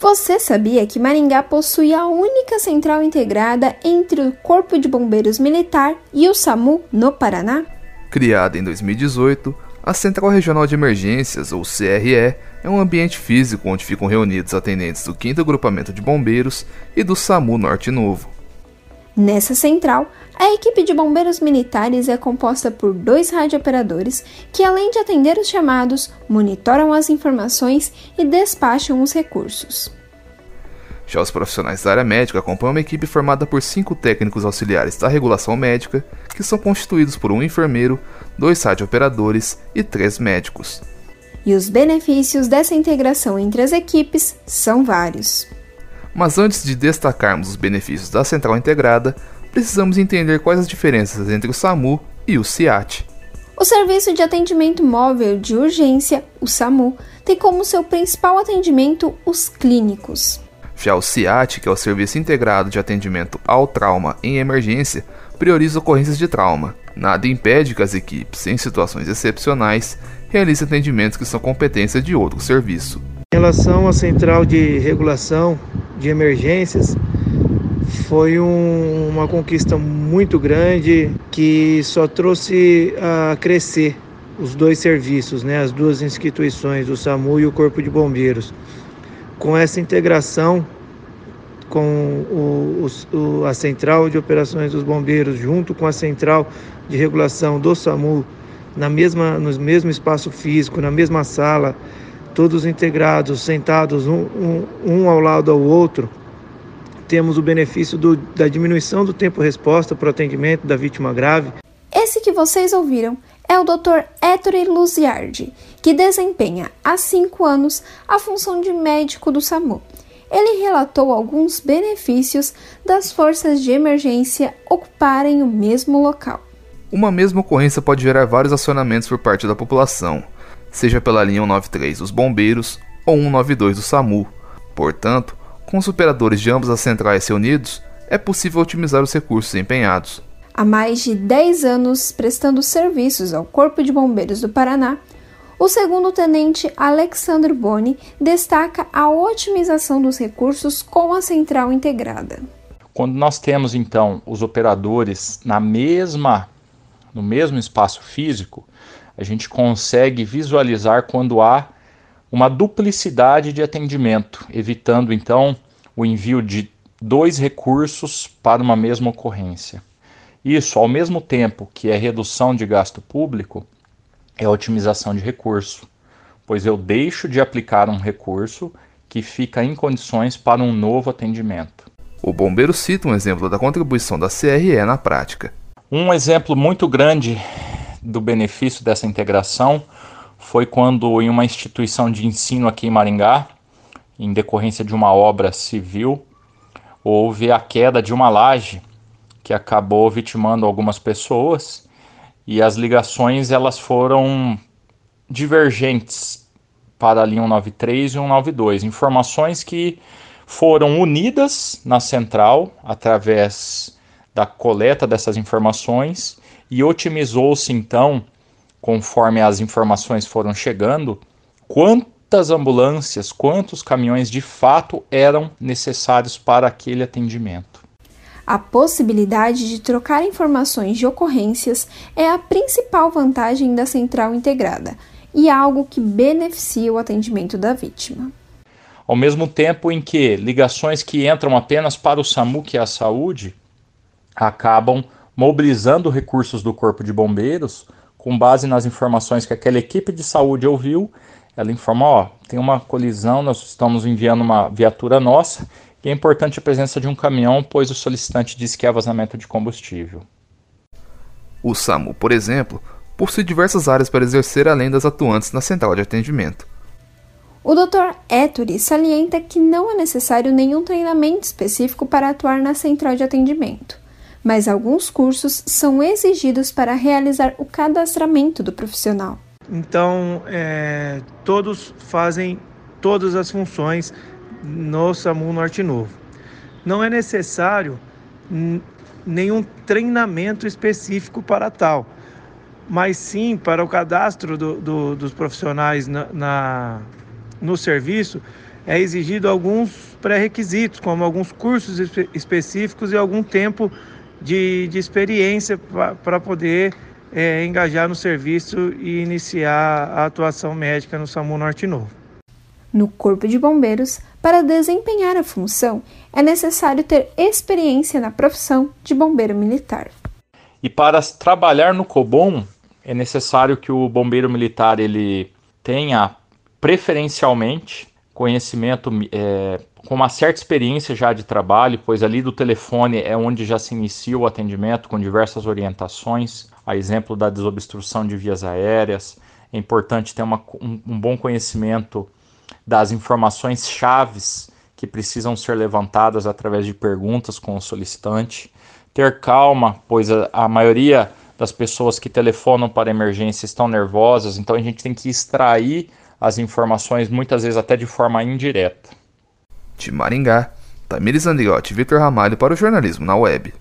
Você sabia que Maringá possui a única central integrada entre o Corpo de Bombeiros Militar e o SAMU no Paraná? Criada em 2018, a Central Regional de Emergências, ou CRE, é um ambiente físico onde ficam reunidos atendentes do 5 Agrupamento de Bombeiros e do SAMU Norte Novo. Nessa central, a equipe de bombeiros militares é composta por dois radiooperadores que, além de atender os chamados, monitoram as informações e despacham os recursos. Já os profissionais da área médica acompanham uma equipe formada por cinco técnicos auxiliares da regulação médica, que são constituídos por um enfermeiro, dois radiooperadores e três médicos. E os benefícios dessa integração entre as equipes são vários. Mas antes de destacarmos os benefícios da central integrada, precisamos entender quais as diferenças entre o SAMU e o CIAT. O Serviço de Atendimento Móvel de Urgência, o SAMU, tem como seu principal atendimento os clínicos. Já o CIAT, que é o Serviço Integrado de Atendimento ao Trauma em Emergência, prioriza ocorrências de trauma. Nada impede que as equipes, em situações excepcionais, realizem atendimentos que são competência de outro serviço. Em relação à central de regulação de emergências, foi um, uma conquista muito grande que só trouxe a crescer os dois serviços, né, as duas instituições, o SAMU e o Corpo de Bombeiros. Com essa integração com o, o, a Central de Operações dos Bombeiros, junto com a Central de Regulação do SAMU, na mesma, no mesmo espaço físico, na mesma sala, todos integrados, sentados um, um, um ao lado ao outro, temos o benefício do, da diminuição do tempo-resposta para o atendimento da vítima grave. Esse que vocês ouviram é o Dr. Ettore Luziardi, que desempenha há cinco anos a função de médico do SAMU. Ele relatou alguns benefícios das forças de emergência ocuparem o mesmo local. Uma mesma ocorrência pode gerar vários acionamentos por parte da população seja pela linha 193 dos bombeiros ou 192 do SAMU. Portanto, com os operadores de ambas as centrais reunidos, é possível otimizar os recursos empenhados. Há mais de 10 anos prestando serviços ao Corpo de Bombeiros do Paraná, o segundo tenente Alexandre Boni destaca a otimização dos recursos com a central integrada. Quando nós temos então os operadores na mesma no mesmo espaço físico, a gente consegue visualizar quando há uma duplicidade de atendimento, evitando então o envio de dois recursos para uma mesma ocorrência. Isso, ao mesmo tempo que é redução de gasto público, é otimização de recurso, pois eu deixo de aplicar um recurso que fica em condições para um novo atendimento. O bombeiro cita um exemplo da contribuição da CRE na prática. Um exemplo muito grande do benefício dessa integração foi quando, em uma instituição de ensino aqui em Maringá, em decorrência de uma obra civil, houve a queda de uma laje que acabou vitimando algumas pessoas e as ligações elas foram divergentes para a linha 193 e 192, informações que foram unidas na central através da coleta dessas informações e otimizou-se então, conforme as informações foram chegando, quantas ambulâncias, quantos caminhões de fato eram necessários para aquele atendimento. A possibilidade de trocar informações de ocorrências é a principal vantagem da central integrada e algo que beneficia o atendimento da vítima. Ao mesmo tempo em que ligações que entram apenas para o SAMU, que é a saúde, acabam mobilizando recursos do Corpo de Bombeiros com base nas informações que aquela equipe de saúde ouviu. Ela informa: ó, tem uma colisão, nós estamos enviando uma viatura nossa e é importante a presença de um caminhão, pois o solicitante disse que é vazamento de combustível. O SAMU, por exemplo, possui diversas áreas para exercer além das atuantes na central de atendimento. O Dr. Ettore salienta que não é necessário nenhum treinamento específico para atuar na central de atendimento mas alguns cursos são exigidos para realizar o cadastramento do profissional. Então, é, todos fazem todas as funções no SAMU Norte Novo. Não é necessário nenhum treinamento específico para tal, mas sim para o cadastro do, do, dos profissionais na, na, no serviço é exigido alguns pré-requisitos, como alguns cursos espe específicos e algum tempo de, de experiência para poder é, engajar no serviço e iniciar a atuação médica no SAMU Norte Novo. No Corpo de Bombeiros, para desempenhar a função, é necessário ter experiência na profissão de bombeiro militar. E para trabalhar no COBOM, é necessário que o bombeiro militar ele tenha preferencialmente conhecimento é, com uma certa experiência já de trabalho, pois ali do telefone é onde já se inicia o atendimento com diversas orientações, a exemplo da desobstrução de vias aéreas. É importante ter uma, um, um bom conhecimento das informações chaves que precisam ser levantadas através de perguntas com o solicitante. Ter calma, pois a, a maioria das pessoas que telefonam para emergência estão nervosas, então a gente tem que extrair as informações muitas vezes até de forma indireta. De Maringá, Tamires Andriotti e Vitor Ramalho para o jornalismo na web.